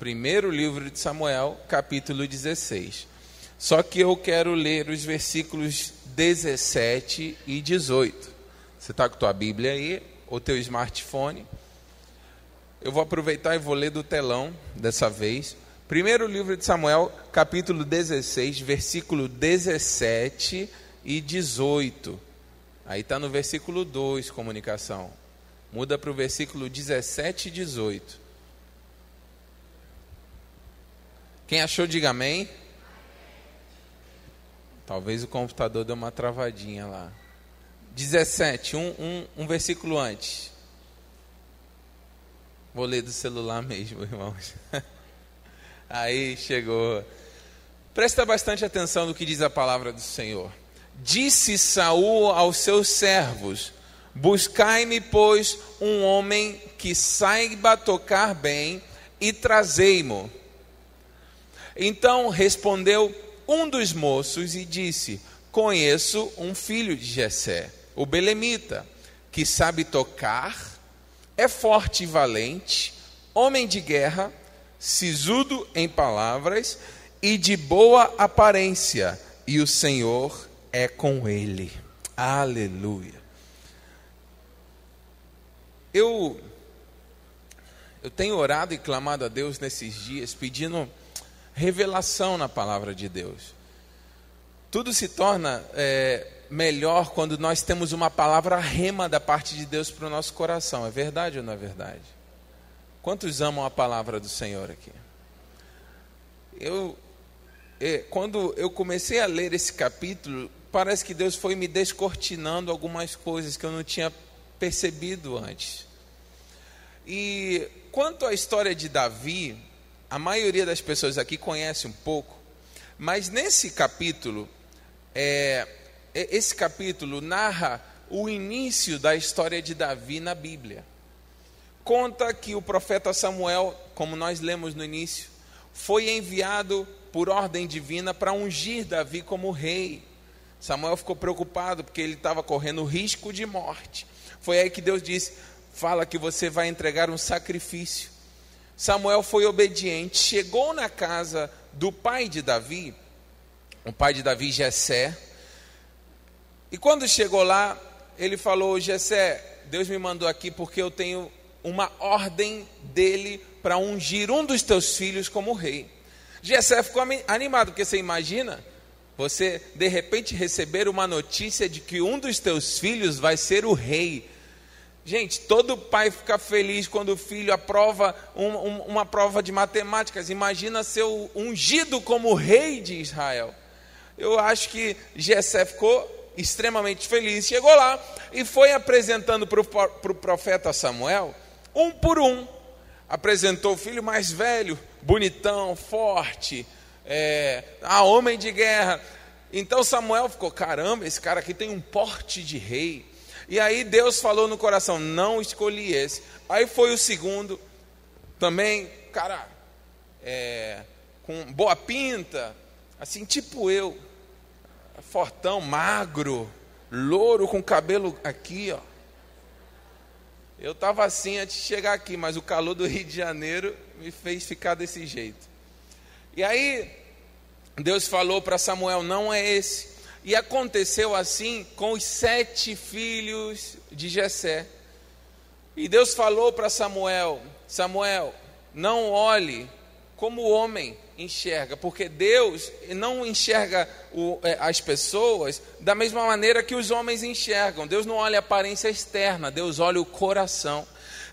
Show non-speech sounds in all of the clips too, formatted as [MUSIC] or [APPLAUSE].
primeiro livro de Samuel, capítulo 16. Só que eu quero ler os versículos 17 e 18. Você está com tua Bíblia aí, ou teu smartphone? Eu vou aproveitar e vou ler do telão dessa vez. Primeiro livro de Samuel, capítulo 16, versículo 17 e 18. Aí está no versículo 2, comunicação. Muda para o versículo 17 e 18. Quem achou, diga amém. Talvez o computador dê uma travadinha lá. 17, um, um, um versículo antes. Vou ler do celular mesmo, [LAUGHS] irmãos. Aí chegou. Presta bastante atenção no que diz a palavra do Senhor. Disse Saul aos seus servos: Buscai-me, pois, um homem que saiba tocar bem e trazei-mo. Então respondeu um dos moços e disse: Conheço um filho de Jessé, o belemita, que sabe tocar, é forte e valente, homem de guerra, sisudo em palavras e de boa aparência, e o Senhor é com ele. Aleluia. Eu eu tenho orado e clamado a Deus nesses dias pedindo revelação na palavra de Deus. Tudo se torna é, melhor quando nós temos uma palavra rema da parte de Deus para o nosso coração. É verdade ou não é verdade? Quantos amam a palavra do Senhor aqui? Eu, é, quando eu comecei a ler esse capítulo, parece que Deus foi me descortinando algumas coisas que eu não tinha percebido antes. E quanto à história de Davi, a maioria das pessoas aqui conhece um pouco, mas nesse capítulo, é, é, esse capítulo narra o início da história de Davi na Bíblia. Conta que o profeta Samuel, como nós lemos no início, foi enviado por ordem divina para ungir Davi como rei. Samuel ficou preocupado porque ele estava correndo risco de morte. Foi aí que Deus disse: Fala que você vai entregar um sacrifício. Samuel foi obediente, chegou na casa do pai de Davi, o pai de Davi, Jessé, e quando chegou lá, ele falou: Jessé, Deus me mandou aqui porque eu tenho uma ordem dele para ungir um dos teus filhos como rei. Jessé ficou animado, porque você imagina você de repente receber uma notícia de que um dos teus filhos vai ser o rei. Gente, todo pai fica feliz quando o filho aprova um, um, uma prova de matemáticas. Imagina ser ungido como rei de Israel. Eu acho que Jessé ficou extremamente feliz. Chegou lá e foi apresentando para o profeta Samuel, um por um. Apresentou o filho mais velho, bonitão, forte, é, a homem de guerra. Então Samuel ficou: caramba, esse cara aqui tem um porte de rei. E aí Deus falou no coração: não escolhi esse. Aí foi o segundo, também, cara, é, com boa pinta, assim, tipo eu, fortão, magro, louro, com cabelo aqui, ó. Eu estava assim antes de chegar aqui, mas o calor do Rio de Janeiro me fez ficar desse jeito. E aí, Deus falou para Samuel: não é esse. E aconteceu assim com os sete filhos de Jessé. E Deus falou para Samuel: Samuel, não olhe como o homem enxerga, porque Deus não enxerga o, é, as pessoas da mesma maneira que os homens enxergam. Deus não olha a aparência externa, Deus olha o coração.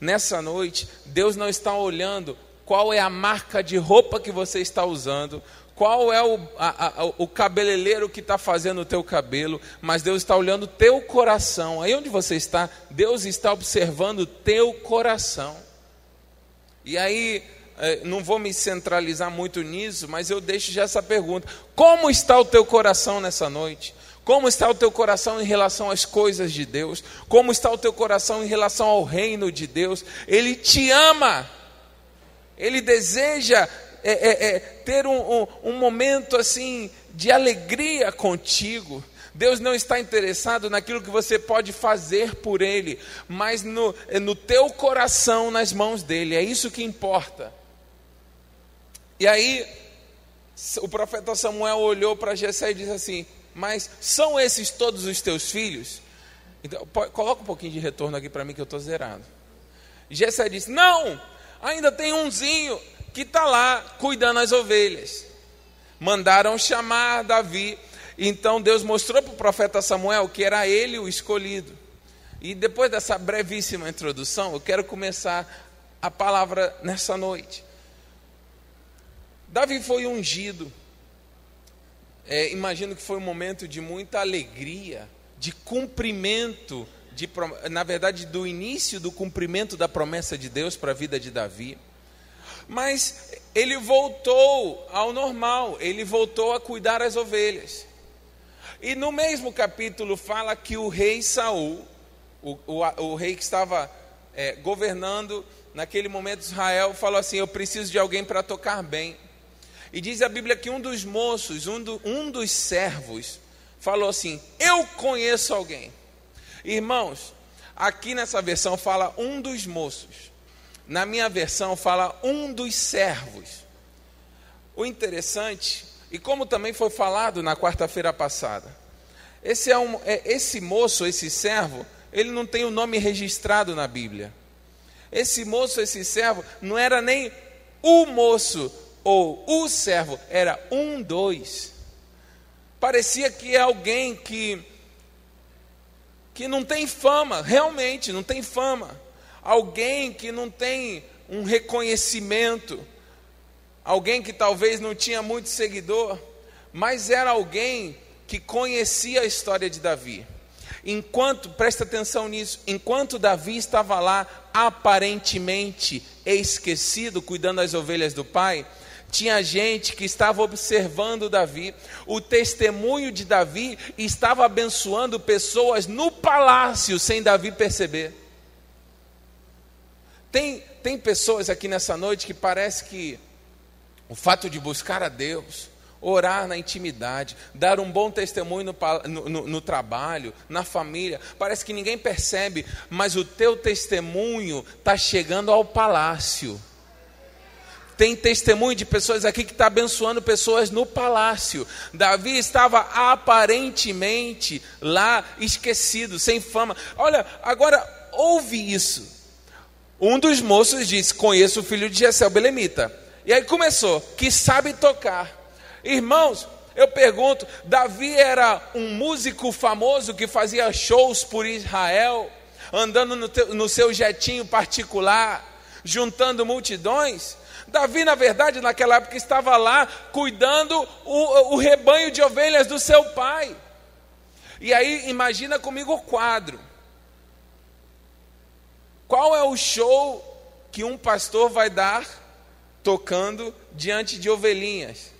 Nessa noite, Deus não está olhando qual é a marca de roupa que você está usando, qual é o, a, a, o cabeleireiro que está fazendo o teu cabelo, mas Deus está olhando o teu coração. Aí onde você está, Deus está observando o teu coração. E aí, é, não vou me centralizar muito nisso, mas eu deixo já essa pergunta: como está o teu coração nessa noite? Como está o teu coração em relação às coisas de Deus? Como está o teu coração em relação ao reino de Deus? Ele te ama, ele deseja é, é, é, ter um, um, um momento assim de alegria contigo. Deus não está interessado naquilo que você pode fazer por Ele, mas no, é no teu coração nas mãos dele, é isso que importa. E aí, o profeta Samuel olhou para Jessé e disse assim: Mas são esses todos os teus filhos? Então, coloca um pouquinho de retorno aqui para mim que eu estou zerado. Jessé disse: Não, ainda tem umzinho que está lá cuidando as ovelhas. Mandaram chamar Davi. Então Deus mostrou para o profeta Samuel que era ele o escolhido. E depois dessa brevíssima introdução, eu quero começar a palavra nessa noite. Davi foi ungido. É, imagino que foi um momento de muita alegria, de cumprimento, de, na verdade, do início do cumprimento da promessa de Deus para a vida de Davi. Mas ele voltou ao normal, ele voltou a cuidar as ovelhas. E no mesmo capítulo fala que o rei Saul, o, o, o rei que estava é, governando naquele momento Israel, falou assim: Eu preciso de alguém para tocar bem. E diz a Bíblia que um dos moços, um, do, um dos servos, falou assim: Eu conheço alguém. Irmãos, aqui nessa versão fala um dos moços. Na minha versão fala um dos servos. O interessante, e como também foi falado na quarta-feira passada, esse, é um, é, esse moço, esse servo, ele não tem o nome registrado na Bíblia. Esse moço, esse servo, não era nem o moço ou o servo, era um, dois. Parecia que é alguém que, que não tem fama, realmente não tem fama. Alguém que não tem um reconhecimento. Alguém que talvez não tinha muito seguidor, mas era alguém que conhecia a história de Davi. Enquanto, presta atenção nisso, enquanto Davi estava lá aparentemente esquecido, cuidando das ovelhas do pai, tinha gente que estava observando Davi, o testemunho de Davi estava abençoando pessoas no palácio sem Davi perceber. Tem, tem pessoas aqui nessa noite que parece que o fato de buscar a Deus, orar na intimidade, dar um bom testemunho no, no, no, trabalho, na família. Parece que ninguém percebe, mas o teu testemunho está chegando ao palácio. Tem testemunho de pessoas aqui que está abençoando pessoas no palácio. Davi estava aparentemente lá esquecido, sem fama. Olha, agora ouve isso. Um dos moços disse: Conheço o filho de Jessé, o Belemita. E aí começou, que sabe tocar. Irmãos, eu pergunto: Davi era um músico famoso que fazia shows por Israel, andando no, teu, no seu jetinho particular, juntando multidões? Davi, na verdade, naquela época estava lá cuidando o, o rebanho de ovelhas do seu pai. E aí, imagina comigo o quadro. Qual é o show que um pastor vai dar tocando diante de ovelhinhas?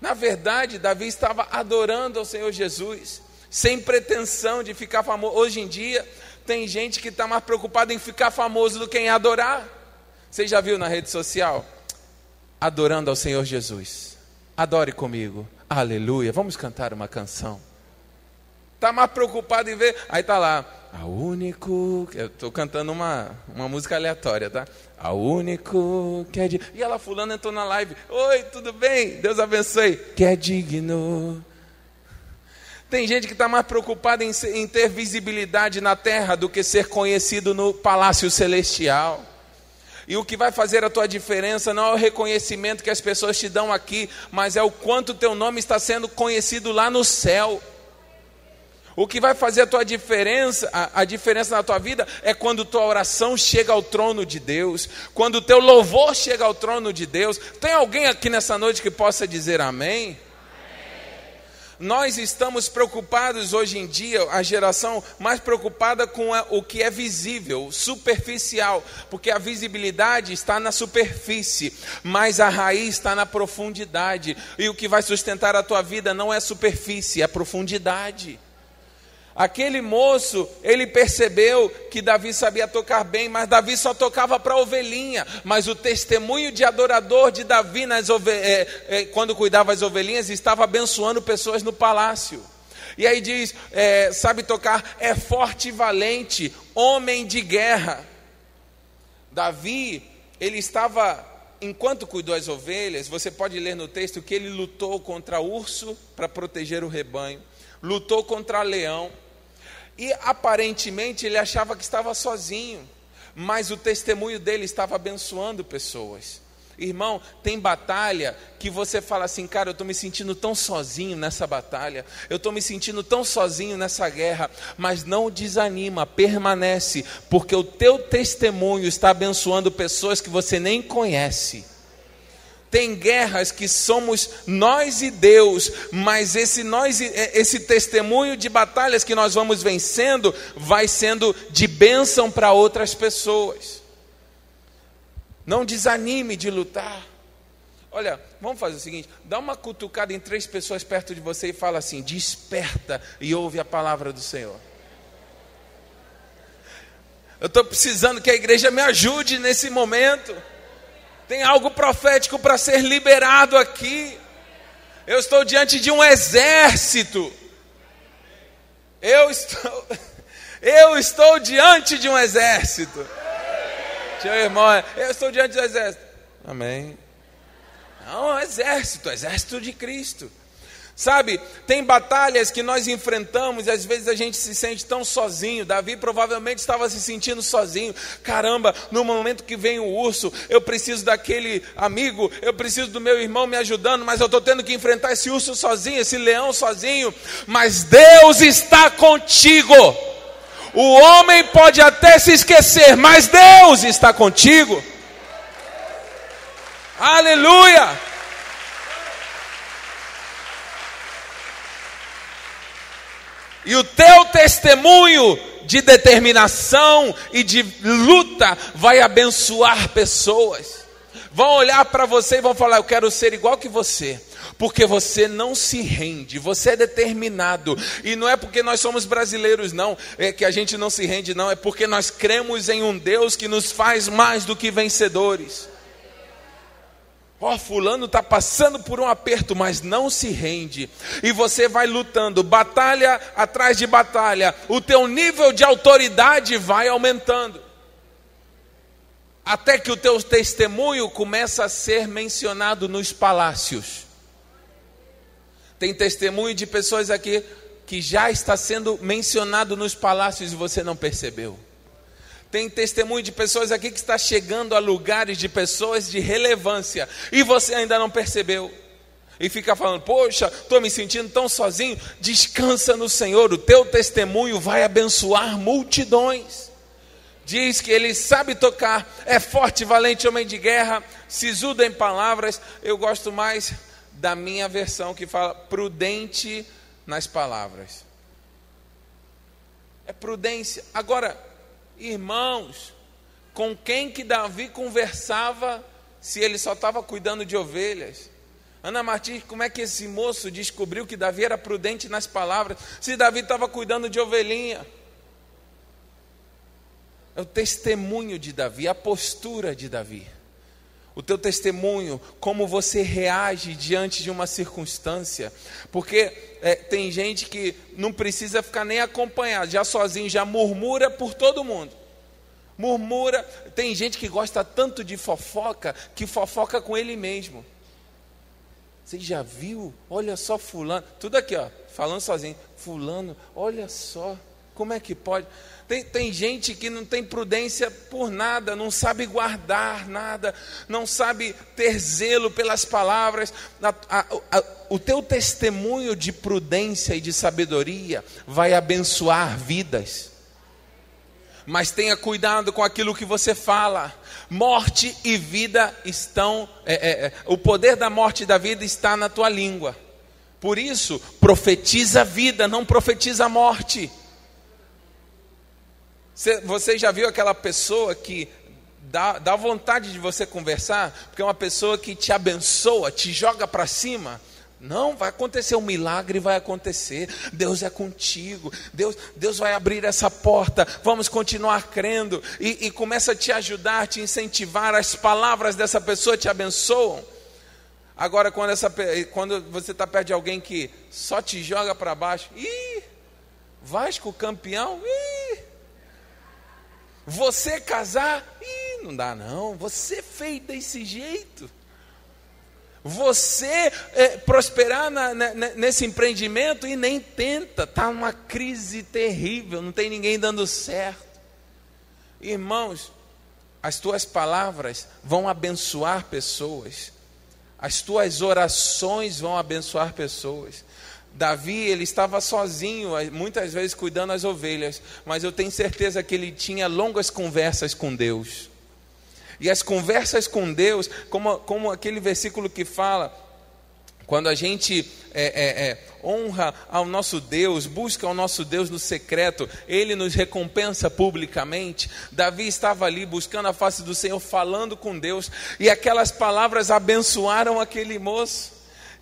Na verdade, Davi estava adorando ao Senhor Jesus, sem pretensão de ficar famoso. Hoje em dia, tem gente que está mais preocupada em ficar famoso do que em adorar. Você já viu na rede social? Adorando ao Senhor Jesus. Adore comigo. Aleluia. Vamos cantar uma canção. Está mais preocupado em ver. Aí está lá. A único. Eu estou cantando uma, uma música aleatória, tá? A único que é de. E ela fulano entrou na live. Oi, tudo bem? Deus abençoe. Que é digno. Tem gente que está mais preocupada em, em ter visibilidade na terra do que ser conhecido no palácio celestial. E o que vai fazer a tua diferença não é o reconhecimento que as pessoas te dão aqui, mas é o quanto teu nome está sendo conhecido lá no céu. O que vai fazer a tua diferença, a, a, diferença na tua vida é quando tua oração chega ao trono de Deus, quando o teu louvor chega ao trono de Deus. Tem alguém aqui nessa noite que possa dizer amém? Nós estamos preocupados hoje em dia, a geração mais preocupada com o que é visível, superficial, porque a visibilidade está na superfície, mas a raiz está na profundidade. E o que vai sustentar a tua vida não é superfície, é profundidade. Aquele moço, ele percebeu que Davi sabia tocar bem, mas Davi só tocava para ovelhinha. Mas o testemunho de adorador de Davi, nas é, é, quando cuidava as ovelhinhas, estava abençoando pessoas no palácio. E aí diz: é, sabe tocar, é forte e valente, homem de guerra. Davi ele estava, enquanto cuidou as ovelhas, você pode ler no texto que ele lutou contra urso para proteger o rebanho, lutou contra leão, e aparentemente ele achava que estava sozinho, mas o testemunho dele estava abençoando pessoas. Irmão, tem batalha que você fala assim, cara, eu estou me sentindo tão sozinho nessa batalha, eu estou me sentindo tão sozinho nessa guerra, mas não desanima, permanece, porque o teu testemunho está abençoando pessoas que você nem conhece. Tem guerras que somos nós e Deus, mas esse nós esse testemunho de batalhas que nós vamos vencendo vai sendo de bênção para outras pessoas. Não desanime de lutar. Olha, vamos fazer o seguinte: dá uma cutucada em três pessoas perto de você e fala assim: desperta e ouve a palavra do Senhor. Eu estou precisando que a igreja me ajude nesse momento. Tem algo profético para ser liberado aqui. Eu estou diante de um exército. Eu estou, [LAUGHS] eu estou diante de um exército. Seu irmão, eu estou diante do exército. Amém. É exército, exército de Cristo. Sabe, tem batalhas que nós enfrentamos e às vezes a gente se sente tão sozinho. Davi provavelmente estava se sentindo sozinho. Caramba, no momento que vem o urso, eu preciso daquele amigo, eu preciso do meu irmão me ajudando, mas eu estou tendo que enfrentar esse urso sozinho, esse leão sozinho. Mas Deus está contigo. O homem pode até se esquecer, mas Deus está contigo. Aleluia! E o teu testemunho de determinação e de luta vai abençoar pessoas. Vão olhar para você e vão falar: Eu quero ser igual que você porque você não se rende, você é determinado. E não é porque nós somos brasileiros, não, é que a gente não se rende, não, é porque nós cremos em um Deus que nos faz mais do que vencedores. Ó, oh, fulano está passando por um aperto, mas não se rende. E você vai lutando, batalha atrás de batalha. O teu nível de autoridade vai aumentando. Até que o teu testemunho começa a ser mencionado nos palácios. Tem testemunho de pessoas aqui que já está sendo mencionado nos palácios e você não percebeu. Tem testemunho de pessoas aqui que está chegando a lugares de pessoas de relevância e você ainda não percebeu. E fica falando, poxa, estou me sentindo tão sozinho. Descansa no Senhor, o teu testemunho vai abençoar multidões. Diz que ele sabe tocar, é forte, valente homem de guerra, sisudo em palavras. Eu gosto mais da minha versão que fala prudente nas palavras. É prudência. Agora, irmãos, com quem que Davi conversava se ele só estava cuidando de ovelhas? Ana Martins, como é que esse moço descobriu que Davi era prudente nas palavras, se Davi estava cuidando de ovelhinha? É o testemunho de Davi, a postura de Davi o teu testemunho, como você reage diante de uma circunstância, porque é, tem gente que não precisa ficar nem acompanhado, já sozinho, já murmura por todo mundo. Murmura, tem gente que gosta tanto de fofoca que fofoca com ele mesmo. Você já viu? Olha só fulano, tudo aqui, ó, falando sozinho. Fulano, olha só, como é que pode? Tem, tem gente que não tem prudência por nada, não sabe guardar nada, não sabe ter zelo pelas palavras. A, a, a, o teu testemunho de prudência e de sabedoria vai abençoar vidas. Mas tenha cuidado com aquilo que você fala. Morte e vida estão. É, é, é, o poder da morte e da vida está na tua língua. Por isso, profetiza a vida, não profetiza a morte. Você já viu aquela pessoa que dá, dá vontade de você conversar? Porque é uma pessoa que te abençoa, te joga para cima. Não, vai acontecer um milagre, vai acontecer. Deus é contigo. Deus, Deus vai abrir essa porta. Vamos continuar crendo e, e começa a te ajudar, te incentivar. As palavras dessa pessoa te abençoam. Agora, quando, essa, quando você está perto de alguém que só te joga para baixo, ih, Vasco campeão, ih, você casar? Ih, não dá não, você fez desse jeito. Você é, prosperar na, na, nesse empreendimento e nem tenta, está uma crise terrível, não tem ninguém dando certo. Irmãos, as tuas palavras vão abençoar pessoas, as tuas orações vão abençoar pessoas. Davi, ele estava sozinho, muitas vezes cuidando das ovelhas, mas eu tenho certeza que ele tinha longas conversas com Deus. E as conversas com Deus, como, como aquele versículo que fala, quando a gente é, é, é, honra ao nosso Deus, busca ao nosso Deus no secreto, Ele nos recompensa publicamente. Davi estava ali buscando a face do Senhor, falando com Deus, e aquelas palavras abençoaram aquele moço.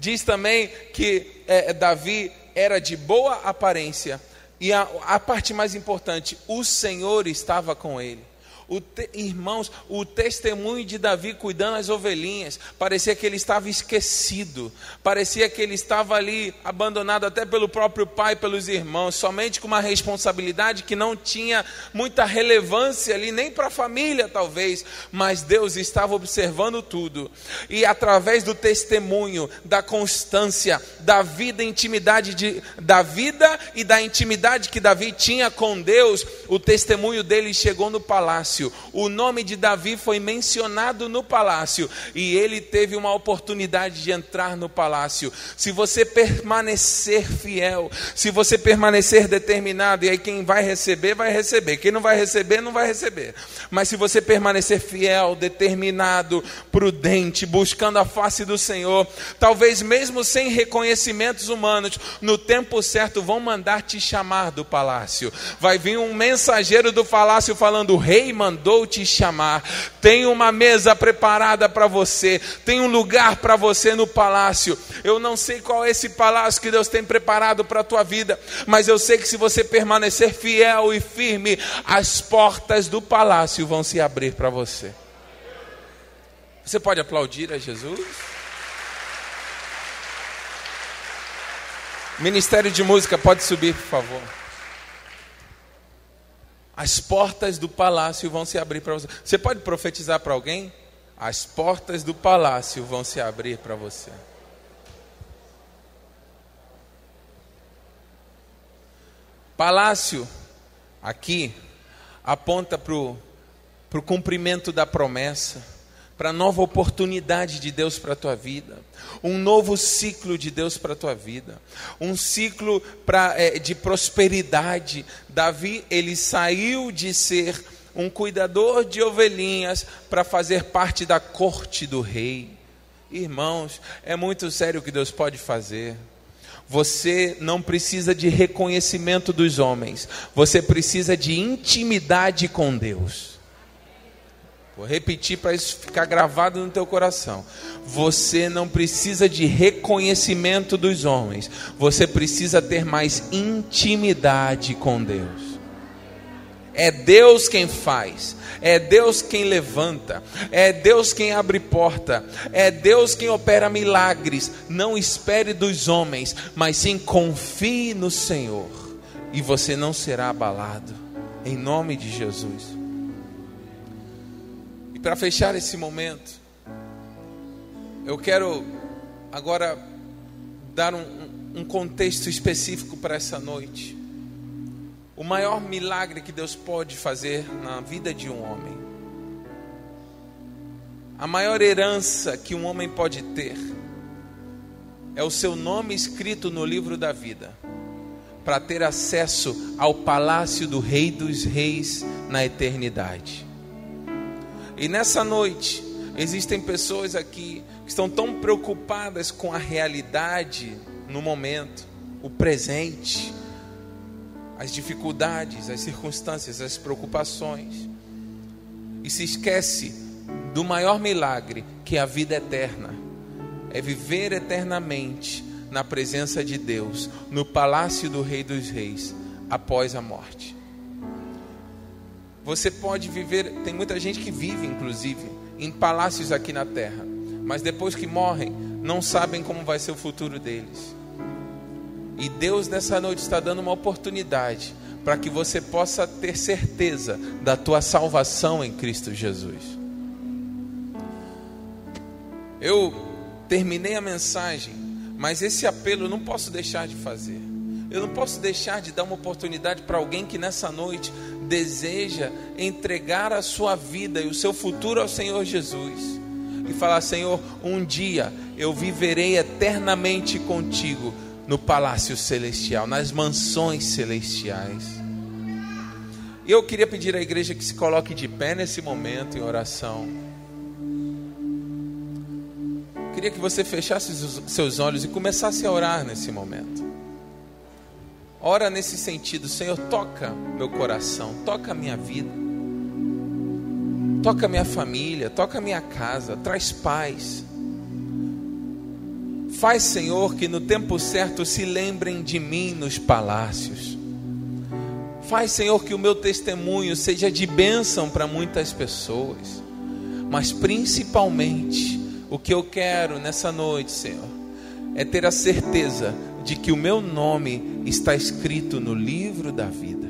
Diz também que é, Davi era de boa aparência, e a, a parte mais importante, o Senhor estava com ele. O te, irmãos, o testemunho de Davi cuidando das ovelhinhas, parecia que ele estava esquecido, parecia que ele estava ali abandonado até pelo próprio pai, pelos irmãos, somente com uma responsabilidade que não tinha muita relevância ali, nem para a família talvez, mas Deus estava observando tudo, e através do testemunho, da constância, da vida, intimidade de, da vida e da intimidade que Davi tinha com Deus, o testemunho dele chegou no palácio palácio. O nome de Davi foi mencionado no palácio e ele teve uma oportunidade de entrar no palácio. Se você permanecer fiel, se você permanecer determinado, e aí quem vai receber, vai receber. Quem não vai receber, não vai receber. Mas se você permanecer fiel, determinado, prudente, buscando a face do Senhor, talvez mesmo sem reconhecimentos humanos, no tempo certo vão mandar te chamar do palácio. Vai vir um mensageiro do palácio falando: "Rei, mano, mandou te chamar, tem uma mesa preparada para você, tem um lugar para você no palácio. Eu não sei qual é esse palácio que Deus tem preparado para a tua vida, mas eu sei que se você permanecer fiel e firme, as portas do palácio vão se abrir para você. Você pode aplaudir a Jesus? Ministério de Música, pode subir, por favor as portas do palácio vão se abrir para você. Você pode profetizar para alguém? As portas do palácio vão se abrir para você. Palácio, aqui, aponta para o cumprimento da promessa para nova oportunidade de Deus para a tua vida, um novo ciclo de Deus para a tua vida, um ciclo pra, é, de prosperidade. Davi, ele saiu de ser um cuidador de ovelhinhas para fazer parte da corte do rei. Irmãos, é muito sério o que Deus pode fazer. Você não precisa de reconhecimento dos homens, você precisa de intimidade com Deus. Vou repetir para isso ficar gravado no teu coração. Você não precisa de reconhecimento dos homens. Você precisa ter mais intimidade com Deus. É Deus quem faz, é Deus quem levanta, é Deus quem abre porta, é Deus quem opera milagres. Não espere dos homens, mas sim confie no Senhor, e você não será abalado. Em nome de Jesus para fechar esse momento, eu quero agora dar um, um contexto específico para essa noite. O maior milagre que Deus pode fazer na vida de um homem, a maior herança que um homem pode ter, é o seu nome escrito no livro da vida, para ter acesso ao palácio do Rei dos Reis na eternidade. E nessa noite, existem pessoas aqui que estão tão preocupadas com a realidade no momento, o presente, as dificuldades, as circunstâncias, as preocupações, e se esquece do maior milagre que é a vida eterna, é viver eternamente na presença de Deus, no palácio do Rei dos Reis, após a morte. Você pode viver, tem muita gente que vive, inclusive, em palácios aqui na terra, mas depois que morrem, não sabem como vai ser o futuro deles. E Deus nessa noite está dando uma oportunidade para que você possa ter certeza da tua salvação em Cristo Jesus. Eu terminei a mensagem, mas esse apelo eu não posso deixar de fazer. Eu não posso deixar de dar uma oportunidade para alguém que nessa noite deseja entregar a sua vida e o seu futuro ao Senhor Jesus. E falar: Senhor, um dia eu viverei eternamente contigo no palácio celestial, nas mansões celestiais. E eu queria pedir à igreja que se coloque de pé nesse momento em oração. Queria que você fechasse os seus olhos e começasse a orar nesse momento. Ora nesse sentido, Senhor, toca meu coração, toca minha vida, toca minha família, toca minha casa, traz paz. Faz, Senhor, que no tempo certo se lembrem de mim nos palácios. Faz, Senhor, que o meu testemunho seja de bênção para muitas pessoas, mas principalmente o que eu quero nessa noite, Senhor, é ter a certeza de que o meu nome está escrito no livro da vida.